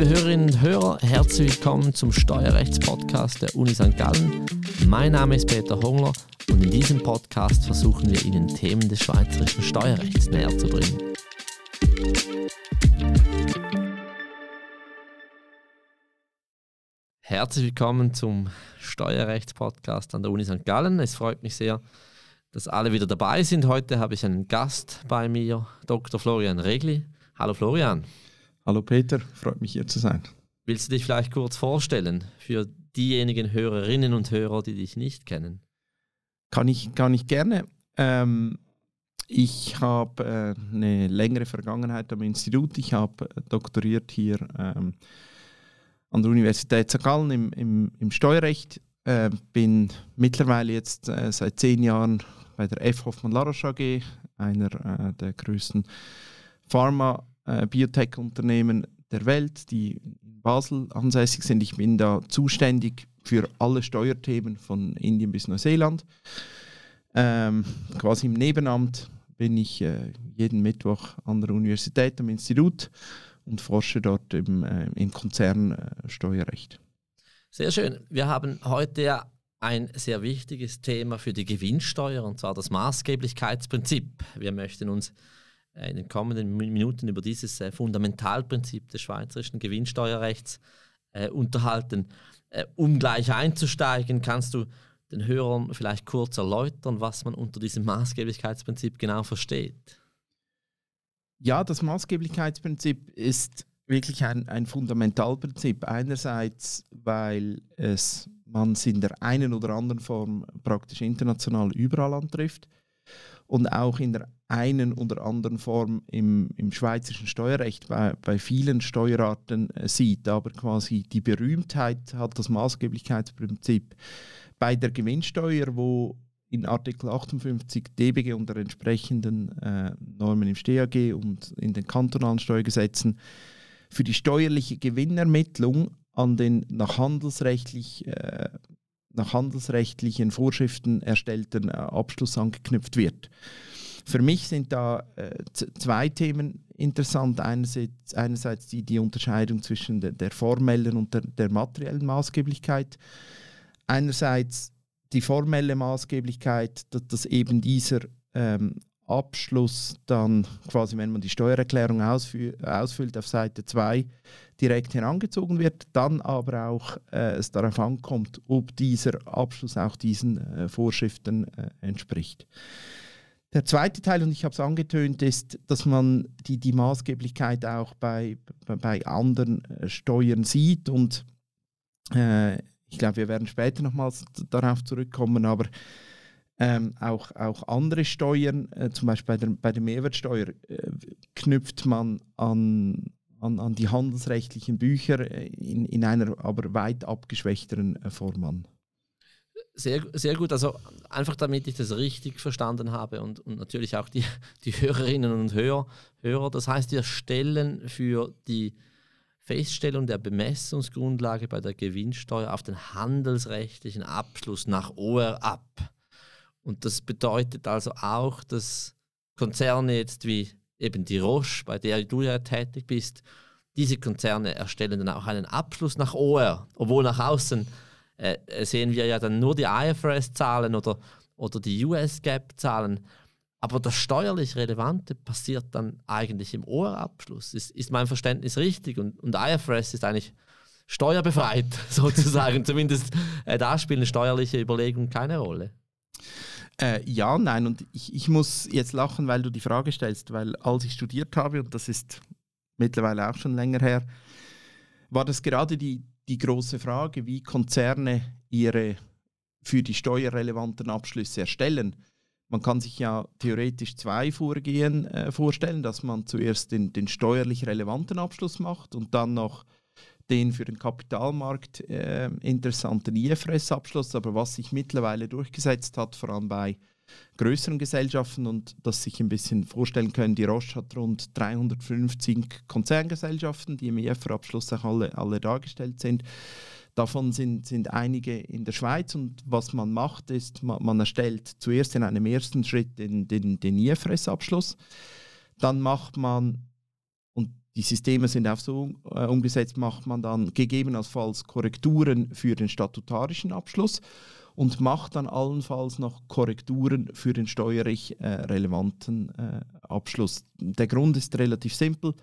Liebe Hörerinnen und Hörer, herzlich willkommen zum Steuerrechtspodcast der Uni St. Gallen. Mein Name ist Peter Hongler und in diesem Podcast versuchen wir Ihnen Themen des schweizerischen Steuerrechts näher zu bringen. Herzlich willkommen zum Steuerrechtspodcast an der Uni St. Gallen. Es freut mich sehr, dass alle wieder dabei sind. Heute habe ich einen Gast bei mir, Dr. Florian Regli. Hallo Florian. Hallo Peter, freut mich hier zu sein. Willst du dich vielleicht kurz vorstellen für diejenigen Hörerinnen und Hörer, die dich nicht kennen? Kann ich, kann ich gerne. Ähm, ich habe äh, eine längere Vergangenheit am Institut. Ich habe äh, doktoriert hier ähm, an der Universität St. Gallen im, im, im Steuerrecht. Äh, bin mittlerweile jetzt äh, seit zehn Jahren bei der F. Hoffmann Laroche AG, einer äh, der größten Pharma- äh, Biotech-Unternehmen der Welt, die in Basel ansässig sind. Ich bin da zuständig für alle Steuerthemen von Indien bis Neuseeland. Ähm, quasi im Nebenamt bin ich äh, jeden Mittwoch an der Universität am Institut und forsche dort im, äh, im Konzernsteuerrecht. Äh, sehr schön. Wir haben heute ja ein sehr wichtiges Thema für die Gewinnsteuer und zwar das Maßgeblichkeitsprinzip. Wir möchten uns in den kommenden Minuten über dieses äh, Fundamentalprinzip des schweizerischen Gewinnsteuerrechts äh, unterhalten. um gleich einzusteigen, kannst du den Hörern vielleicht kurz erläutern, was man unter diesem Maßgeblichkeitsprinzip genau versteht? Ja, das Maßgeblichkeitsprinzip ist wirklich ein, ein Fundamentalprinzip. Einerseits, weil es man es in der einen oder anderen Form praktisch international überall antrifft und auch in der einen oder anderen Form im, im schweizerischen Steuerrecht bei, bei vielen Steuerarten äh, sieht. Aber quasi die Berühmtheit hat das Maßgeblichkeitsprinzip bei der Gewinnsteuer, wo in Artikel 58 DBG unter entsprechenden äh, Normen im StAG und in den kantonalen Steuergesetzen für die steuerliche Gewinnermittlung an den nach handelsrechtlich äh, nach handelsrechtlichen Vorschriften erstellten äh, Abschluss angeknüpft wird. Für mich sind da äh, zwei Themen interessant. Einerseits, einerseits die, die Unterscheidung zwischen der, der formellen und der, der, materiellen Maßgeblichkeit. Einerseits die formelle Maßgeblichkeit, dass, dass eben dieser ähm, Abschluss dann quasi, wenn man die Steuererklärung ausfüllt, auf Seite 2 direkt herangezogen wird, dann aber auch äh, es darauf ankommt, ob dieser Abschluss auch diesen äh, Vorschriften äh, entspricht. Der zweite Teil, und ich habe es angetönt, ist, dass man die, die Maßgeblichkeit auch bei, bei anderen äh, Steuern sieht. Und äh, ich glaube, wir werden später nochmals darauf zurückkommen, aber ähm, auch, auch andere Steuern, äh, zum Beispiel bei der, bei der Mehrwertsteuer, äh, knüpft man an, an, an die handelsrechtlichen Bücher äh, in, in einer aber weit abgeschwächteren äh, Form an. Sehr, sehr gut, also einfach damit ich das richtig verstanden habe und, und natürlich auch die, die Hörerinnen und Hörer, Hörer. Das heißt, wir stellen für die Feststellung der Bemessungsgrundlage bei der Gewinnsteuer auf den handelsrechtlichen Abschluss nach OR ab. Und das bedeutet also auch, dass Konzerne jetzt wie eben die Roche, bei der du ja tätig bist, diese Konzerne erstellen dann auch einen Abschluss nach OR, obwohl nach außen äh, sehen wir ja dann nur die IFRS-Zahlen oder, oder die US-GAAP-Zahlen. Aber das steuerlich Relevante passiert dann eigentlich im OR-Abschluss. Ist, ist mein Verständnis richtig? Und, und IFRS ist eigentlich steuerbefreit, sozusagen. Zumindest äh, da spielen steuerliche Überlegungen keine Rolle. Äh, ja, nein, und ich, ich muss jetzt lachen, weil du die Frage stellst, weil als ich studiert habe, und das ist mittlerweile auch schon länger her, war das gerade die, die große Frage, wie Konzerne ihre für die steuerrelevanten Abschlüsse erstellen. Man kann sich ja theoretisch zwei Vorgehen äh, vorstellen, dass man zuerst den, den steuerlich relevanten Abschluss macht und dann noch den für den Kapitalmarkt äh, interessanten IFRS-Abschluss. Aber was sich mittlerweile durchgesetzt hat, vor allem bei größeren Gesellschaften und das sich ein bisschen vorstellen können, die Roche hat rund 350 Konzerngesellschaften, die im IFR-Abschluss auch alle, alle dargestellt sind. Davon sind, sind einige in der Schweiz und was man macht, ist, man, man erstellt zuerst in einem ersten Schritt den, den, den IFRS-Abschluss. Dann macht man und die Systeme sind auch so äh, umgesetzt, macht man dann gegebenenfalls Korrekturen für den statutarischen Abschluss und macht dann allenfalls noch Korrekturen für den steuerlich äh, relevanten äh, Abschluss. Der Grund ist relativ simpel,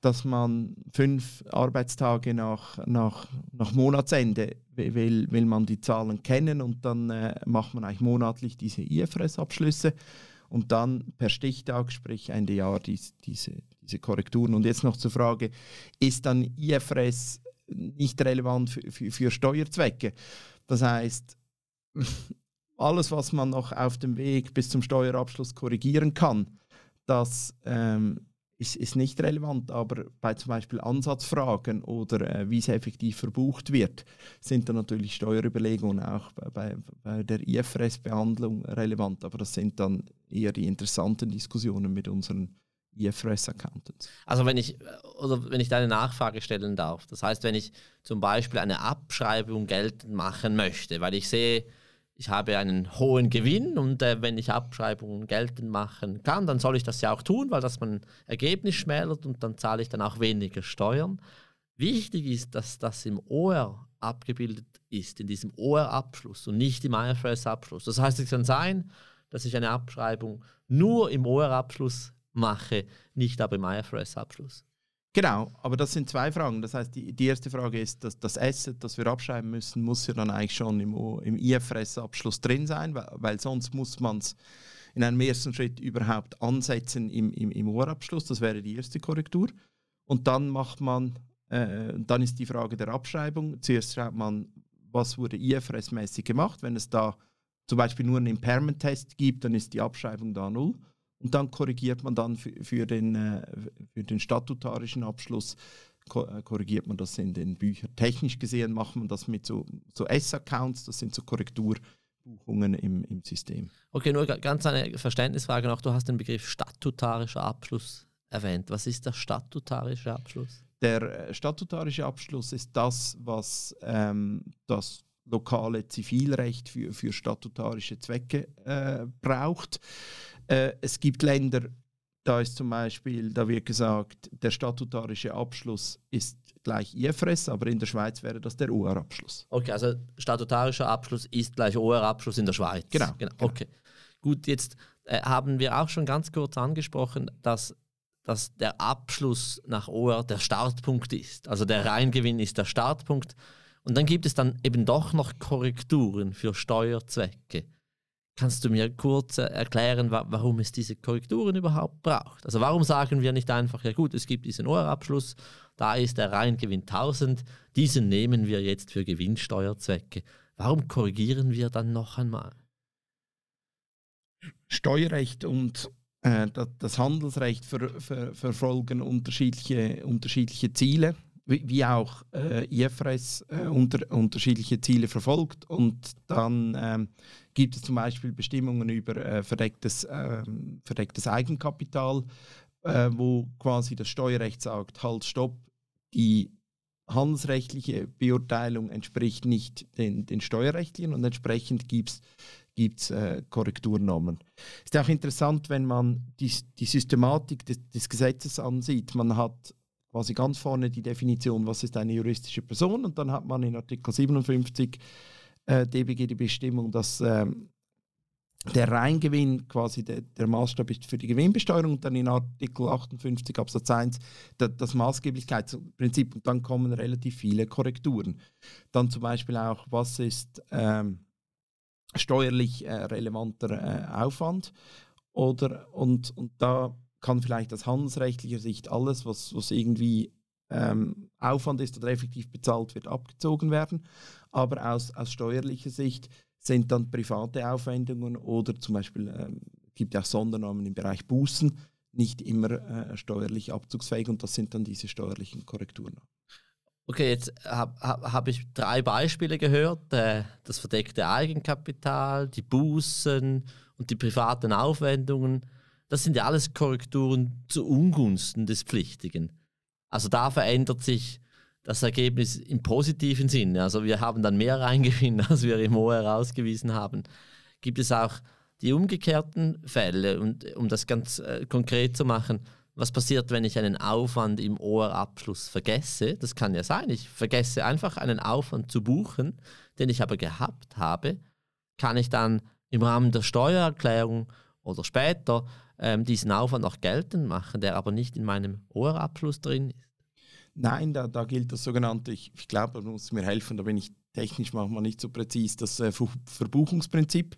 dass man fünf Arbeitstage nach, nach, nach Monatsende will, will man die Zahlen kennen und dann äh, macht man eigentlich monatlich diese IFRS-Abschlüsse und dann per Stichtag, sprich Ende Jahr, dies, diese, diese Korrekturen. Und jetzt noch zur Frage, ist dann IFRS nicht relevant für, für, für Steuerzwecke? Das heißt, alles, was man noch auf dem Weg bis zum Steuerabschluss korrigieren kann, das ähm, ist, ist, nicht relevant, aber bei zum Beispiel Ansatzfragen oder äh, wie es effektiv verbucht wird, sind dann natürlich Steuerüberlegungen auch bei, bei, bei der IFRS-Behandlung relevant, aber das sind dann eher die interessanten Diskussionen mit unseren IFRS Accountants. Also wenn ich oder wenn ich da eine Nachfrage stellen darf, das heißt, wenn ich zum Beispiel eine Abschreibung geltend machen möchte, weil ich sehe, ich habe einen hohen Gewinn und äh, wenn ich Abschreibungen geltend machen kann, dann soll ich das ja auch tun, weil das mein Ergebnis schmälert und dann zahle ich dann auch weniger Steuern. Wichtig ist, dass das im OR abgebildet ist, in diesem OR-Abschluss und nicht im IFRS-Abschluss. Das heißt, es kann sein, dass ich eine Abschreibung nur im OR-Abschluss mache, nicht aber im IFRS-Abschluss. Genau, aber das sind zwei Fragen. Das heißt, die, die erste Frage ist, dass das Asset, das wir abschreiben müssen, muss ja dann eigentlich schon im, im IFRS-Abschluss drin sein, weil, weil sonst muss man es in einem ersten Schritt überhaupt ansetzen im, im, im Ohrabschluss. Das wäre die erste Korrektur. Und dann macht man, äh, dann ist die Frage der Abschreibung. Zuerst schaut man, was wurde IFRS-mäßig gemacht. Wenn es da zum Beispiel nur einen Impairment-Test gibt, dann ist die Abschreibung da null. Und dann korrigiert man dann für, für, den, äh, für den statutarischen Abschluss, äh, korrigiert man das in den Büchern. Technisch gesehen macht man das mit so, so S-Accounts, das sind so Korrekturbuchungen im, im System. Okay, nur ganz eine Verständnisfrage noch. Du hast den Begriff statutarischer Abschluss erwähnt. Was ist der statutarische Abschluss? Der äh, statutarische Abschluss ist das, was ähm, das lokale Zivilrecht für, für statutarische Zwecke äh, braucht. Äh, es gibt Länder, da ist zum Beispiel, da wird gesagt, der statutarische Abschluss ist gleich IFRS, aber in der Schweiz wäre das der OR-Abschluss. Okay, also statutarischer Abschluss ist gleich OR-Abschluss in der Schweiz. Genau. genau. genau. Okay. Gut, jetzt äh, haben wir auch schon ganz kurz angesprochen, dass, dass der Abschluss nach OR der Startpunkt ist. Also der Reingewinn ist der Startpunkt. Und dann gibt es dann eben doch noch Korrekturen für Steuerzwecke. Kannst du mir kurz äh, erklären, warum es diese Korrekturen überhaupt braucht? Also warum sagen wir nicht einfach, ja gut, es gibt diesen Ohrabschluss, da ist der Reingewinn 1000, diesen nehmen wir jetzt für Gewinnsteuerzwecke. Warum korrigieren wir dann noch einmal? Steuerrecht und äh, das Handelsrecht ver, ver, verfolgen unterschiedliche, unterschiedliche Ziele wie auch äh, IFRS äh, unter, unterschiedliche Ziele verfolgt. Und dann ähm, gibt es zum Beispiel Bestimmungen über äh, verdecktes, äh, verdecktes Eigenkapital, äh, wo quasi das Steuerrecht sagt, halt, stopp, die handelsrechtliche Beurteilung entspricht nicht den, den steuerrechtlichen und entsprechend gibt es gibt äh, Korrekturnormen. Es ist auch interessant, wenn man die, die Systematik des, des Gesetzes ansieht. Man hat quasi ganz vorne die Definition, was ist eine juristische Person und dann hat man in Artikel 57 äh, DBG die Bestimmung, dass ähm, der Reingewinn quasi der, der, Maßstab ist für die Gewinnbesteuerung und dann in Artikel 58 Absatz 1 da, das Maßgeblichkeitsprinzip und dann kommen relativ viele Korrekturen. Dann zum Beispiel auch, was ist ähm, steuerlich äh, relevanter äh, Aufwand oder und, und da kann vielleicht aus handelsrechtlicher Sicht alles, was, was irgendwie ähm, Aufwand ist oder effektiv bezahlt wird, abgezogen werden. Aber aus, aus steuerlicher Sicht sind dann private Aufwendungen oder zum Beispiel ähm, gibt es auch Sondernamen im Bereich Bußen nicht immer äh, steuerlich abzugsfähig und das sind dann diese steuerlichen Korrekturen. Okay, jetzt habe hab, hab ich drei Beispiele gehört. Äh, das verdeckte Eigenkapital, die Bußen und die privaten Aufwendungen das sind ja alles Korrekturen zu Ungunsten des Pflichtigen. Also da verändert sich das Ergebnis im positiven Sinne. Also wir haben dann mehr Reingewinn, als wir im OR herausgewiesen haben. Gibt es auch die umgekehrten Fälle? Und um das ganz äh, konkret zu machen, was passiert, wenn ich einen Aufwand im OR-Abschluss vergesse? Das kann ja sein. Ich vergesse einfach einen Aufwand zu buchen, den ich aber gehabt habe. Kann ich dann im Rahmen der Steuererklärung oder später ähm, diesen Aufwand auch geltend machen, der aber nicht in meinem OR-Abschluss drin ist? Nein, da, da gilt das sogenannte, ich, ich glaube, du musst mir helfen, da bin ich technisch manchmal nicht so präzise, das äh, Verbuchungsprinzip.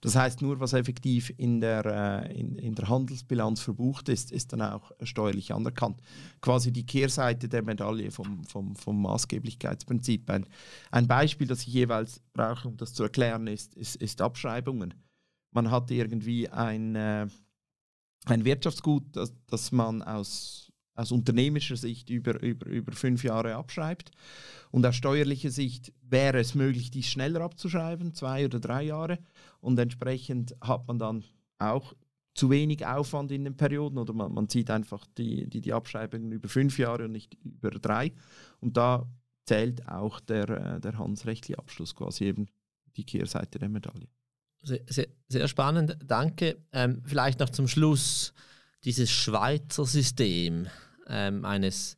Das heißt, nur was effektiv in der, äh, in, in der Handelsbilanz verbucht ist, ist dann auch steuerlich anerkannt. Quasi die Kehrseite der Medaille vom, vom, vom Maßgeblichkeitsprinzip. Ein, ein Beispiel, das ich jeweils brauche, um das zu erklären, ist, ist, ist Abschreibungen. Man hat irgendwie ein, äh, ein Wirtschaftsgut, das, das man aus aus unternehmerischer Sicht über, über, über fünf Jahre abschreibt. Und aus steuerlicher Sicht wäre es möglich, dies schneller abzuschreiben, zwei oder drei Jahre. Und entsprechend hat man dann auch zu wenig Aufwand in den Perioden oder man, man zieht einfach die, die, die Abschreibungen über fünf Jahre und nicht über drei. Und da zählt auch der, äh, der handelsrechtliche Abschluss quasi eben die Kehrseite der Medaille. Sehr, sehr, spannend, danke. Ähm, vielleicht noch zum Schluss dieses Schweizer System ähm, eines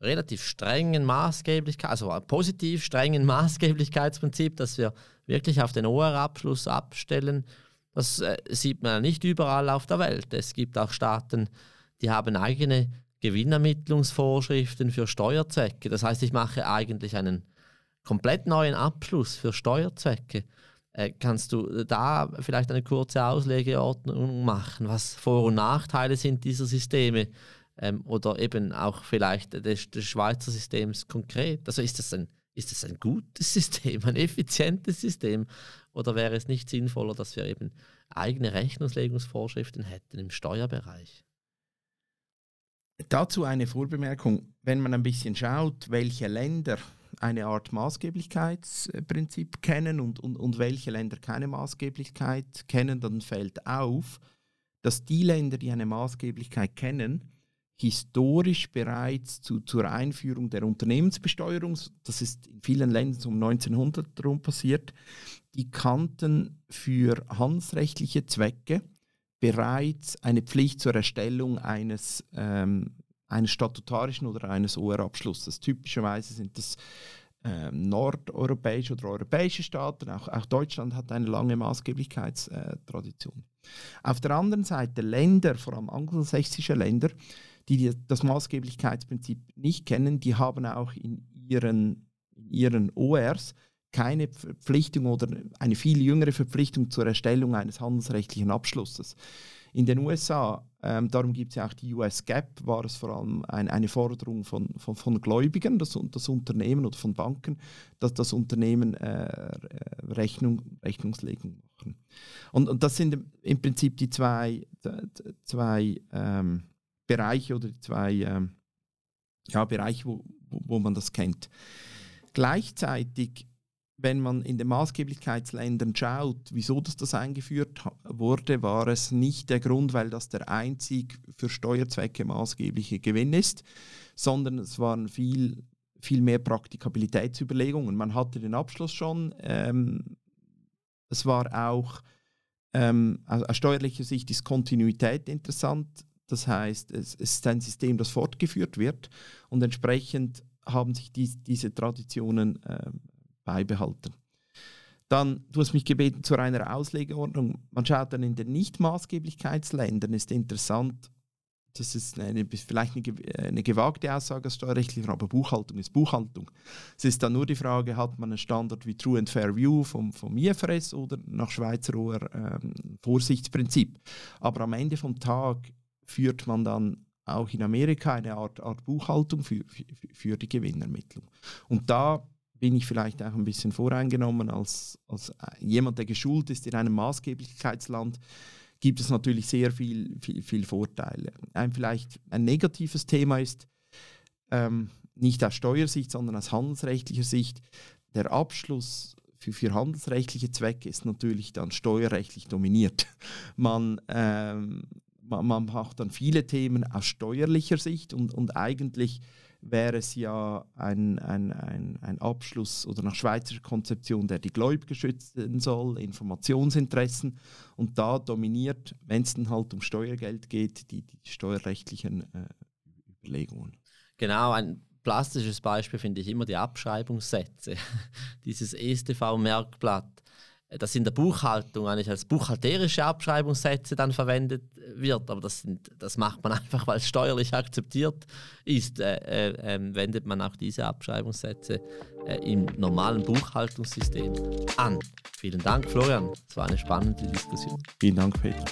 relativ strengen Maßgeblichkeit, also positiv strengen Maßgeblichkeitsprinzip, dass wir wirklich auf den OR-Abschluss abstellen. Das äh, sieht man nicht überall auf der Welt. Es gibt auch Staaten, die haben eigene Gewinnermittlungsvorschriften für Steuerzwecke. Das heißt, ich mache eigentlich einen komplett neuen Abschluss für Steuerzwecke. Äh, kannst du da vielleicht eine kurze Auslegeordnung machen, was Vor- und Nachteile sind dieser Systeme? ähm, oder eben auch vielleicht des, des Schweizer Systems konkret. Also ist das, ein, ist das ein gutes System, ein effizientes System oder wäre es nicht sinnvoller, dass wir eben eigene Rechnungslegungsvorschriften hätten im Steuerbereich? Dazu eine Vorbemerkung. Wenn man ein bisschen schaut, welche Länder eine Art Maßgeblichkeitsprinzip kennen und, und, und welche Länder keine Maßgeblichkeit kennen, dann fällt auf, dass die Länder, die eine Maßgeblichkeit kennen, historisch bereits zu, zur Einführung der Unternehmensbesteuerung, das ist in vielen Ländern um 1900 herum passiert, die kannten für handelsrechtliche Zwecke bereits eine Pflicht zur Erstellung eines, ähm, eines statutarischen oder eines OR-Abschlusses. Typischerweise sind das ähm, nordeuropäische oder europäische Staaten, auch, auch Deutschland hat eine lange Maßgeblichkeitstradition. Auf der anderen Seite Länder, vor allem angelsächsische Länder, die das Maßgeblichkeitsprinzip nicht kennen, die haben auch in ihren, in ihren ORs keine Verpflichtung oder eine viel jüngere Verpflichtung zur Erstellung eines handelsrechtlichen Abschlusses. In den USA, ähm, darum gibt es ja auch die US GAP, war es vor allem ein, eine Forderung von, von, von Gläubigern, das, das, Unternehmen oder von Banken, dass das Unternehmen äh, Rechnung, Rechnungslegung machen. Und, und das sind im Prinzip die zwei, zwei ähm, Bereiche oder zwei ähm, ja, Bereiche, wo, wo man das kennt. Gleichzeitig, wenn man in den Maßgeblichkeitsländern schaut, wieso das, das eingeführt wurde, war es nicht der Grund, weil das der einzig für Steuerzwecke maßgebliche Gewinn ist, sondern es waren viel, viel mehr Praktikabilitätsüberlegungen. Man hatte den Abschluss schon. Ähm, es war auch ähm, aus steuerlicher Sicht ist Kontinuität interessant. Das heißt, es, ist ein System, das fortgeführt wird und entsprechend haben sich die, diese Traditionen äh, beibehalten. Dann, du hast mich gebeten zu einer Auslegeordnung. Man schaut dann in den Nicht-Maßgeblichkeitsländern, ist interessant, das ist eine, vielleicht eine, eine gewagte Aussage als Steuerrechtlicher, aber Buchhaltung ist Buchhaltung. Es ist dann nur die Frage, hat man einen Standard wie True and Fair View vom, vom IFRS oder nach Schweizer ähm, Vorsichtsprinzip. Aber am Ende vom Tag führt man dann auch in Amerika eine Art, Art Buchhaltung für, für, für, die Gewinnermittlung. Und da bin ich vielleicht auch ein bisschen voreingenommen als, als jemand, der geschult ist in einem Maßgeblichkeitsland, gibt es natürlich sehr viel, viel, viel Vorteile. Ein vielleicht ein negatives Thema ist, ähm, nicht aus Steuersicht, sondern aus handelsrechtlicher Sicht, der Abschluss für, für handelsrechtliche Zwecke ist natürlich dann steuerrechtlich dominiert. Man ähm, man, man macht dann viele Themen aus steuerlicher Sicht und, und eigentlich wäre es ja ein, ein, ein, ein Abschluss oder nach Schweizer Konzeption, der die Gläubiger schützen soll, Informationsinteressen. Und da dominiert, wenn es dann halt um Steuergeld geht, die, die steuerrechtlichen äh, Überlegungen. Genau, ein plastisches Beispiel finde ich immer die Abschreibungssätze. Dieses ESTV-Merkblatt das in der Buchhaltung eigentlich als buchhalterische Abschreibungssätze dann verwendet wird, aber das, sind, das macht man einfach, weil es steuerlich akzeptiert ist, äh, äh, äh, wendet man auch diese Abschreibungssätze äh, im normalen Buchhaltungssystem an. Vielen Dank, Florian. Es war eine spannende Diskussion. Vielen Dank, Peter.